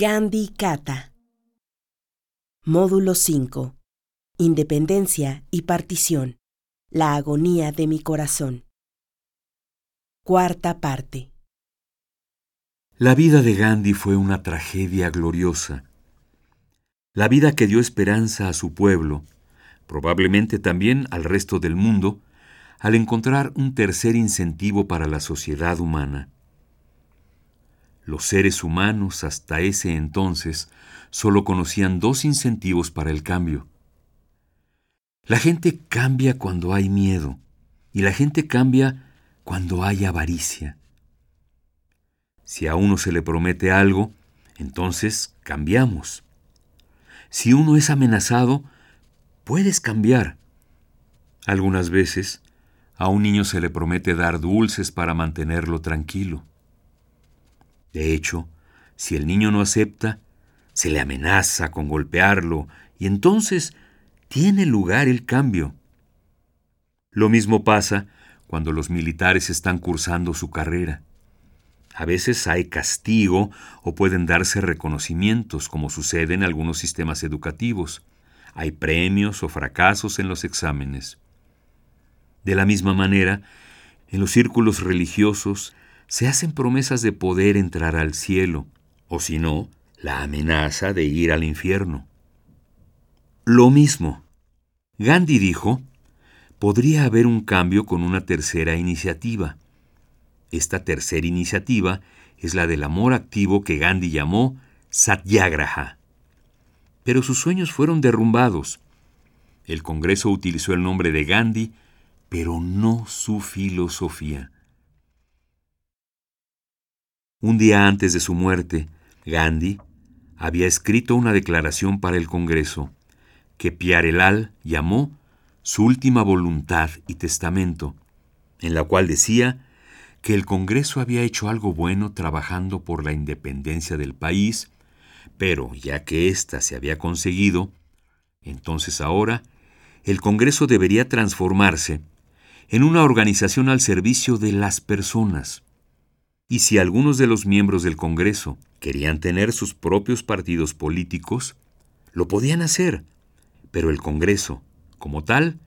Gandhi Kata. Módulo 5. Independencia y partición. La agonía de mi corazón. Cuarta parte. La vida de Gandhi fue una tragedia gloriosa. La vida que dio esperanza a su pueblo, probablemente también al resto del mundo, al encontrar un tercer incentivo para la sociedad humana. Los seres humanos hasta ese entonces solo conocían dos incentivos para el cambio. La gente cambia cuando hay miedo y la gente cambia cuando hay avaricia. Si a uno se le promete algo, entonces cambiamos. Si uno es amenazado, puedes cambiar. Algunas veces a un niño se le promete dar dulces para mantenerlo tranquilo. De hecho, si el niño no acepta, se le amenaza con golpearlo y entonces tiene lugar el cambio. Lo mismo pasa cuando los militares están cursando su carrera. A veces hay castigo o pueden darse reconocimientos, como sucede en algunos sistemas educativos. Hay premios o fracasos en los exámenes. De la misma manera, en los círculos religiosos se hacen promesas de poder entrar al cielo, o si no, la amenaza de ir al infierno. Lo mismo. Gandhi dijo, podría haber un cambio con una tercera iniciativa. Esta tercera iniciativa es la del amor activo que Gandhi llamó Satyagraha. Pero sus sueños fueron derrumbados. El Congreso utilizó el nombre de Gandhi, pero no su filosofía. Un día antes de su muerte, Gandhi había escrito una declaración para el Congreso que Piarelal llamó su última voluntad y testamento, en la cual decía que el Congreso había hecho algo bueno trabajando por la independencia del país, pero ya que ésta se había conseguido, entonces ahora el Congreso debería transformarse en una organización al servicio de las personas y si algunos de los miembros del Congreso querían tener sus propios partidos políticos, lo podían hacer, pero el Congreso, como tal,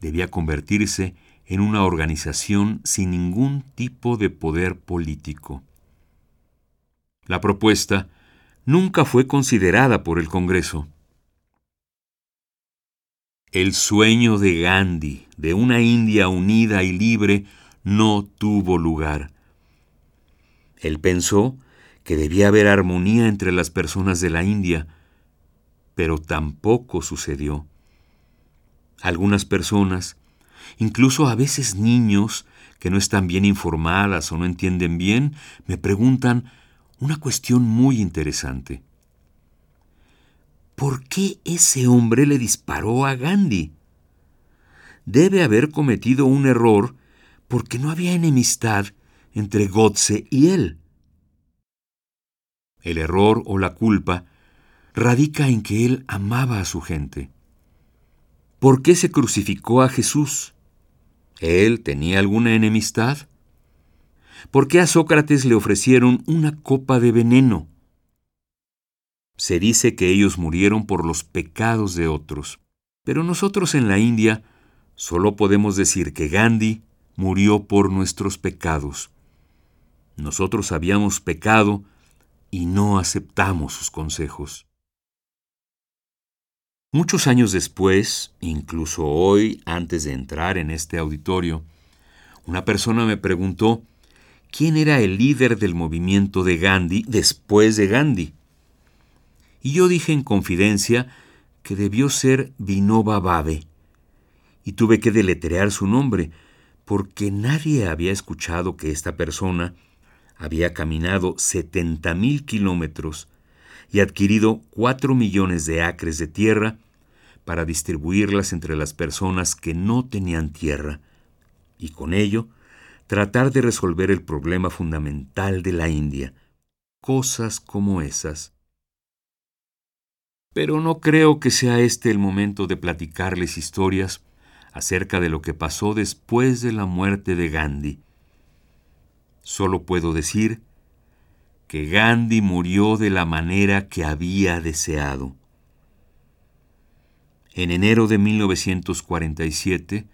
debía convertirse en una organización sin ningún tipo de poder político. La propuesta nunca fue considerada por el Congreso. El sueño de Gandhi de una India unida y libre no tuvo lugar. Él pensó que debía haber armonía entre las personas de la India, pero tampoco sucedió. Algunas personas, incluso a veces niños que no están bien informadas o no entienden bien, me preguntan una cuestión muy interesante. ¿Por qué ese hombre le disparó a Gandhi? Debe haber cometido un error porque no había enemistad entre Godse y él. El error o la culpa radica en que él amaba a su gente. ¿Por qué se crucificó a Jesús? ¿Él tenía alguna enemistad? ¿Por qué a Sócrates le ofrecieron una copa de veneno? Se dice que ellos murieron por los pecados de otros, pero nosotros en la India solo podemos decir que Gandhi murió por nuestros pecados. Nosotros habíamos pecado y no aceptamos sus consejos. Muchos años después, incluso hoy, antes de entrar en este auditorio, una persona me preguntó quién era el líder del movimiento de Gandhi después de Gandhi. Y yo dije en confidencia que debió ser Vinoba Bhave, y tuve que deletrear su nombre, porque nadie había escuchado que esta persona había caminado 70.000 kilómetros y adquirido 4 millones de acres de tierra para distribuirlas entre las personas que no tenían tierra, y con ello tratar de resolver el problema fundamental de la India, cosas como esas. Pero no creo que sea este el momento de platicarles historias acerca de lo que pasó después de la muerte de Gandhi. Solo puedo decir que Gandhi murió de la manera que había deseado. En enero de 1947,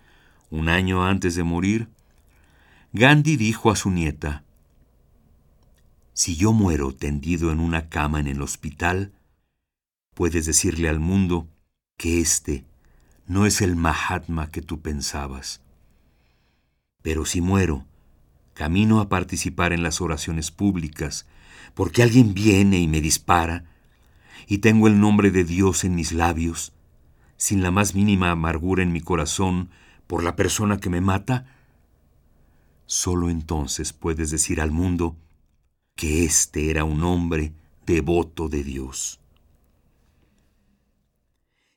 un año antes de morir, Gandhi dijo a su nieta, Si yo muero tendido en una cama en el hospital, puedes decirle al mundo que este no es el Mahatma que tú pensabas. Pero si muero, camino a participar en las oraciones públicas, porque alguien viene y me dispara, y tengo el nombre de Dios en mis labios, sin la más mínima amargura en mi corazón por la persona que me mata, solo entonces puedes decir al mundo que éste era un hombre devoto de Dios.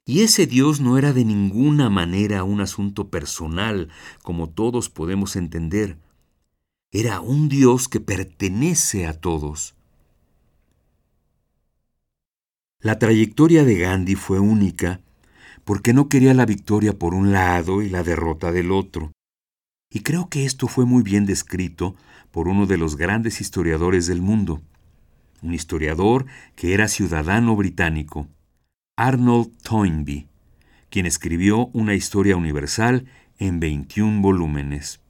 Y ese Dios no era de ninguna manera un asunto personal, como todos podemos entender. Era un Dios que pertenece a todos. La trayectoria de Gandhi fue única porque no quería la victoria por un lado y la derrota del otro. Y creo que esto fue muy bien descrito por uno de los grandes historiadores del mundo, un historiador que era ciudadano británico, Arnold Toynbee, quien escribió una historia universal en 21 volúmenes.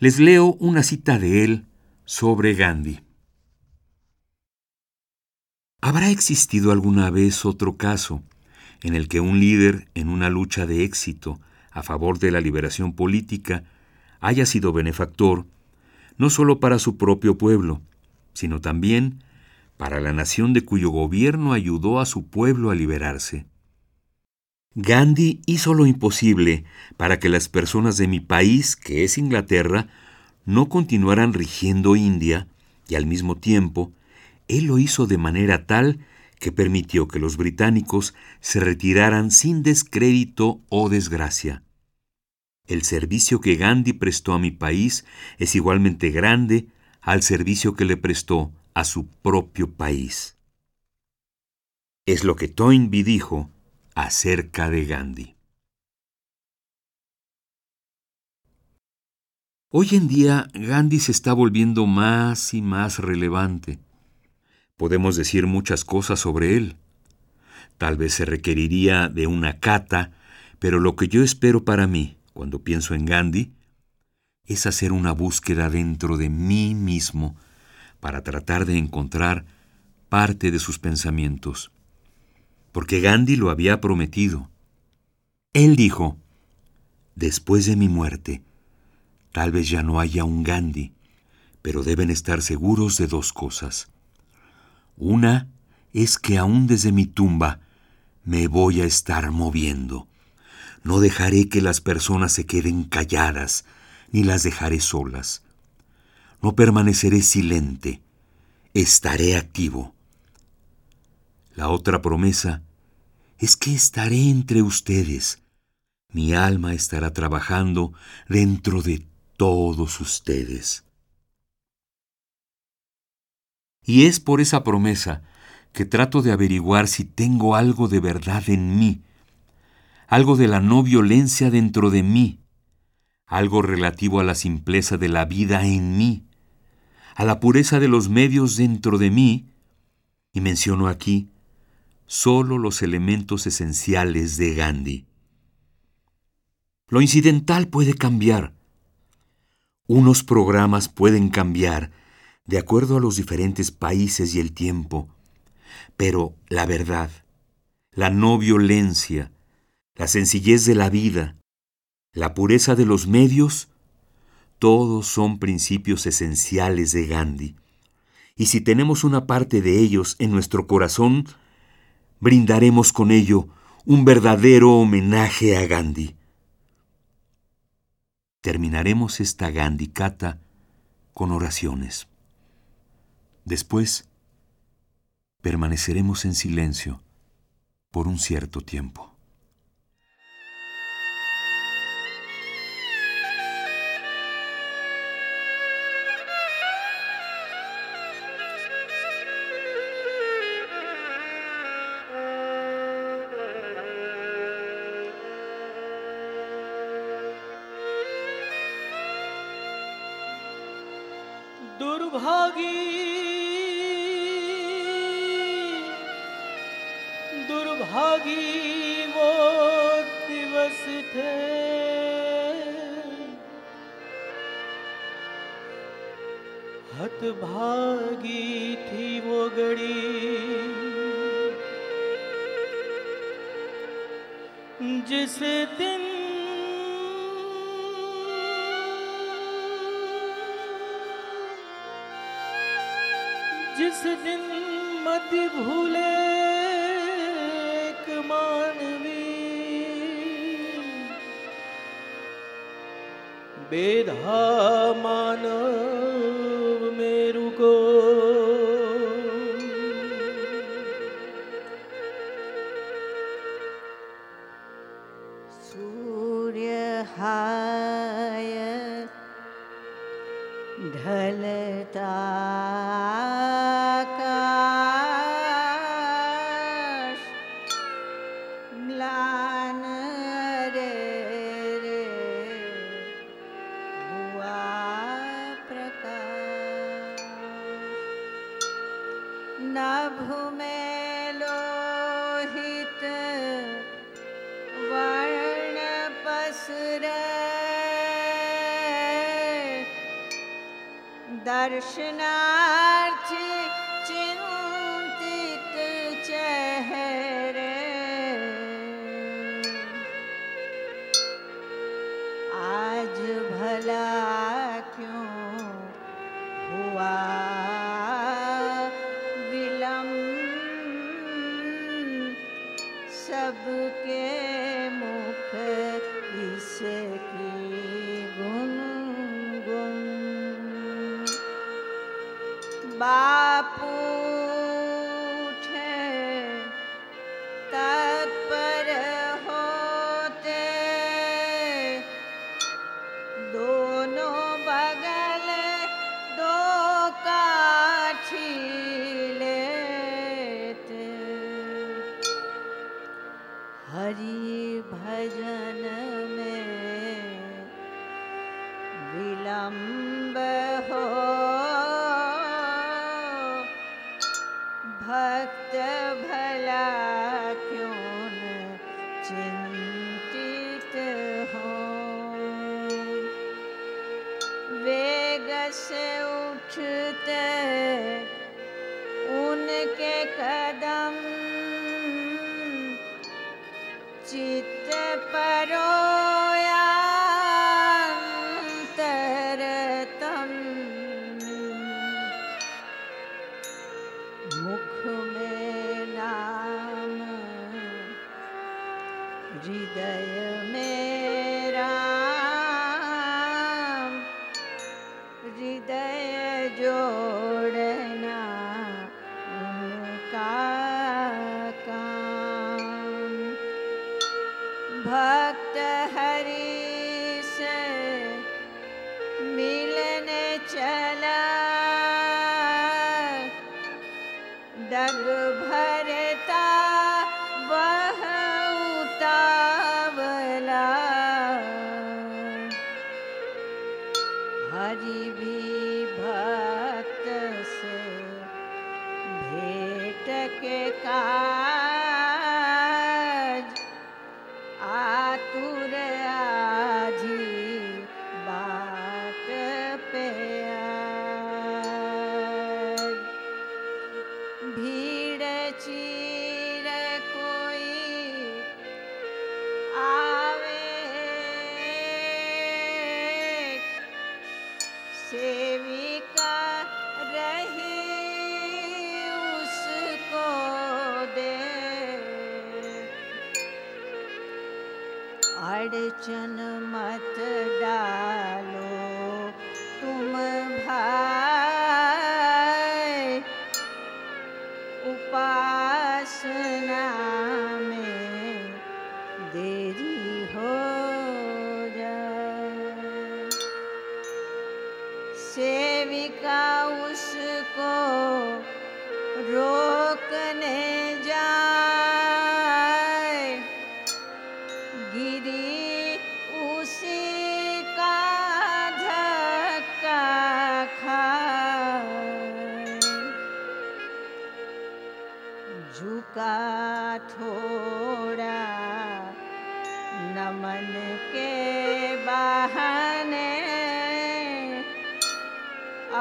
Les leo una cita de él sobre Gandhi. ¿Habrá existido alguna vez otro caso en el que un líder en una lucha de éxito a favor de la liberación política haya sido benefactor no solo para su propio pueblo, sino también para la nación de cuyo gobierno ayudó a su pueblo a liberarse. Gandhi hizo lo imposible para que las personas de mi país, que es Inglaterra, no continuaran rigiendo India, y al mismo tiempo, él lo hizo de manera tal que permitió que los británicos se retiraran sin descrédito o desgracia. El servicio que Gandhi prestó a mi país es igualmente grande al servicio que le prestó a su propio país. Es lo que Toynbee dijo acerca de Gandhi. Hoy en día Gandhi se está volviendo más y más relevante. Podemos decir muchas cosas sobre él. Tal vez se requeriría de una cata, pero lo que yo espero para mí, cuando pienso en Gandhi, es hacer una búsqueda dentro de mí mismo para tratar de encontrar parte de sus pensamientos. Porque Gandhi lo había prometido. Él dijo, después de mi muerte, tal vez ya no haya un Gandhi, pero deben estar seguros de dos cosas. Una es que aún desde mi tumba me voy a estar moviendo. No dejaré que las personas se queden calladas, ni las dejaré solas. No permaneceré silente, estaré activo. La otra promesa es que estaré entre ustedes. Mi alma estará trabajando dentro de todos ustedes. Y es por esa promesa que trato de averiguar si tengo algo de verdad en mí, algo de la no violencia dentro de mí, algo relativo a la simpleza de la vida en mí, a la pureza de los medios dentro de mí, y menciono aquí solo los elementos esenciales de Gandhi. Lo incidental puede cambiar. Unos programas pueden cambiar de acuerdo a los diferentes países y el tiempo. Pero la verdad, la no violencia, la sencillez de la vida, la pureza de los medios, todos son principios esenciales de Gandhi. Y si tenemos una parte de ellos en nuestro corazón, brindaremos con ello un verdadero homenaje a Gandhi. Terminaremos esta Gandhi Kata con oraciones. Después, permaneceremos en silencio por un cierto tiempo. दुर्भागी। दुर्भागी वो दिवस थे। हतभागी थी वो घड़ी। जिस दिन जिस दिन मति भूले मानवी। बेधा मानव Krishna. joy.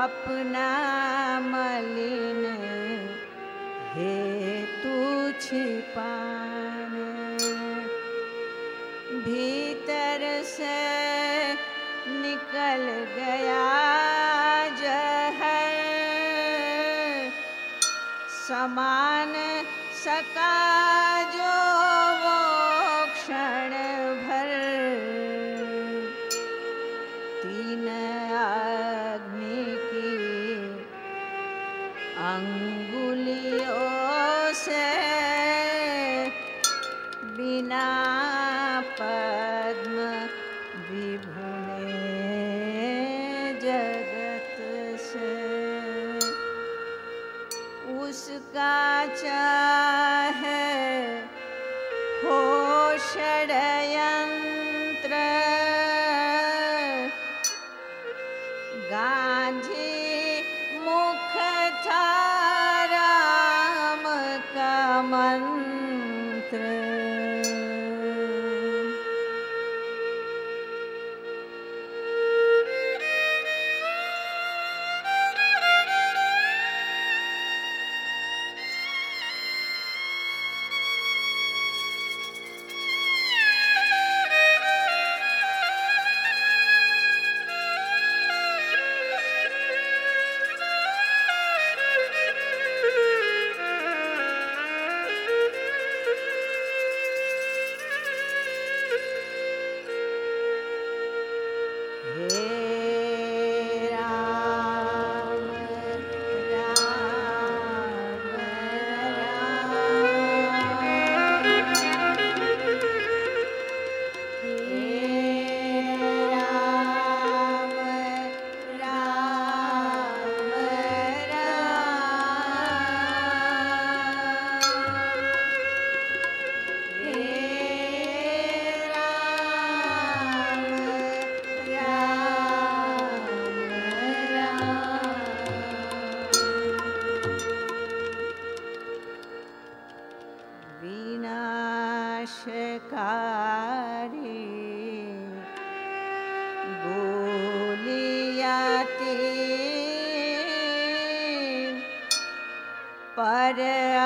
अपना मलिन हे तू छिपान। भीतर से निकल गया जह समान सका जो अंगुलियों से बिना पद्म जगत से। उसका चाहे हो Hare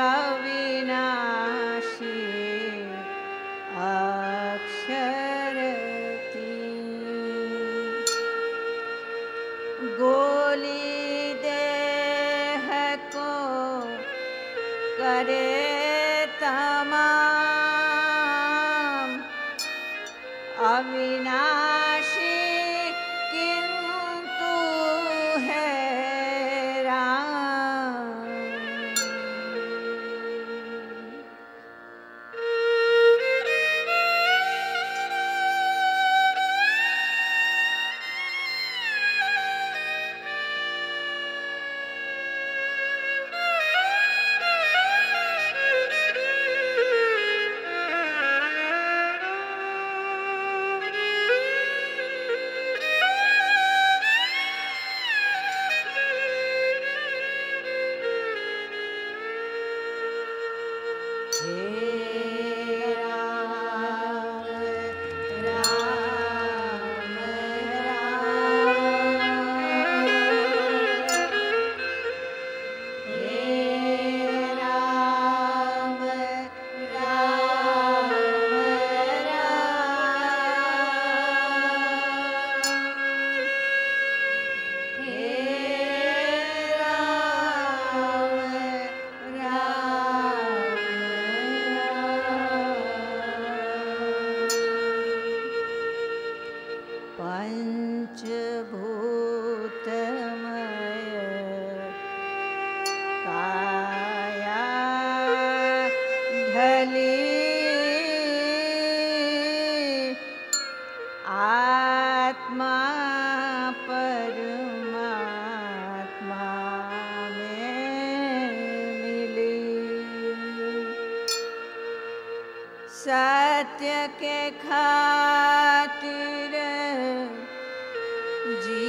जी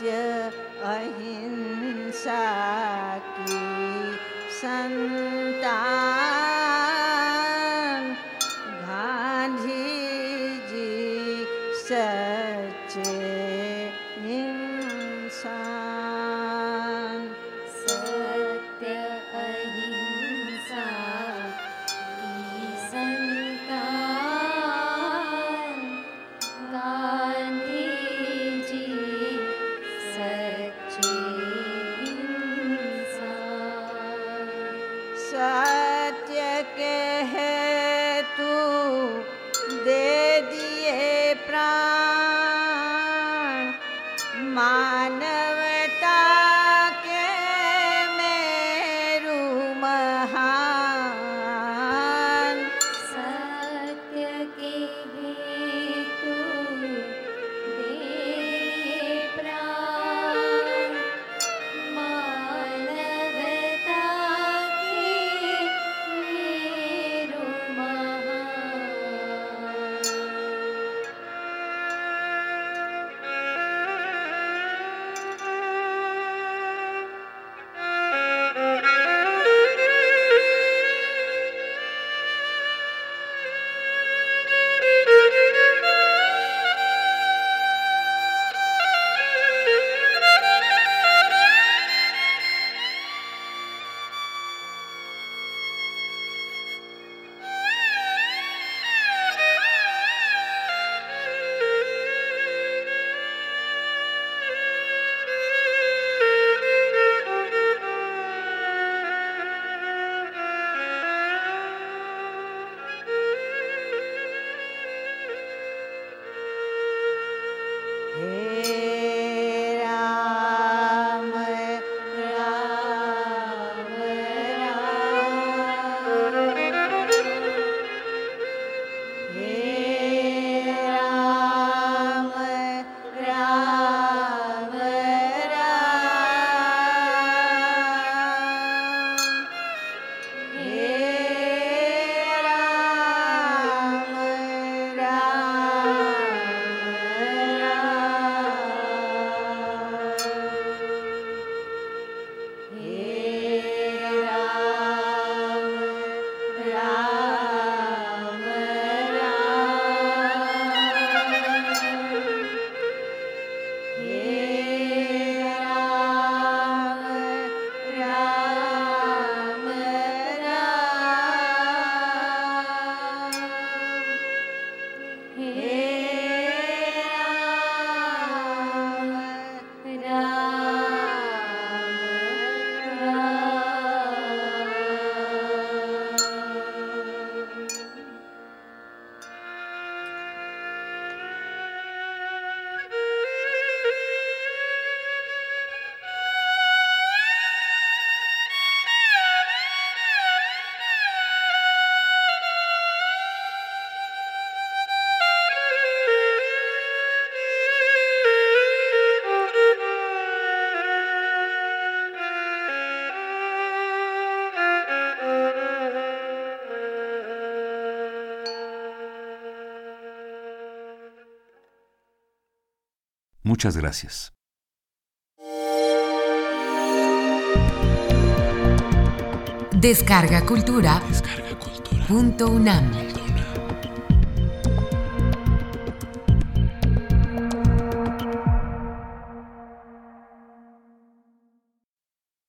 सत्य अहिंसा की संतान அம்மா Muchas gracias. Descarga Cultura. Punto UNAM.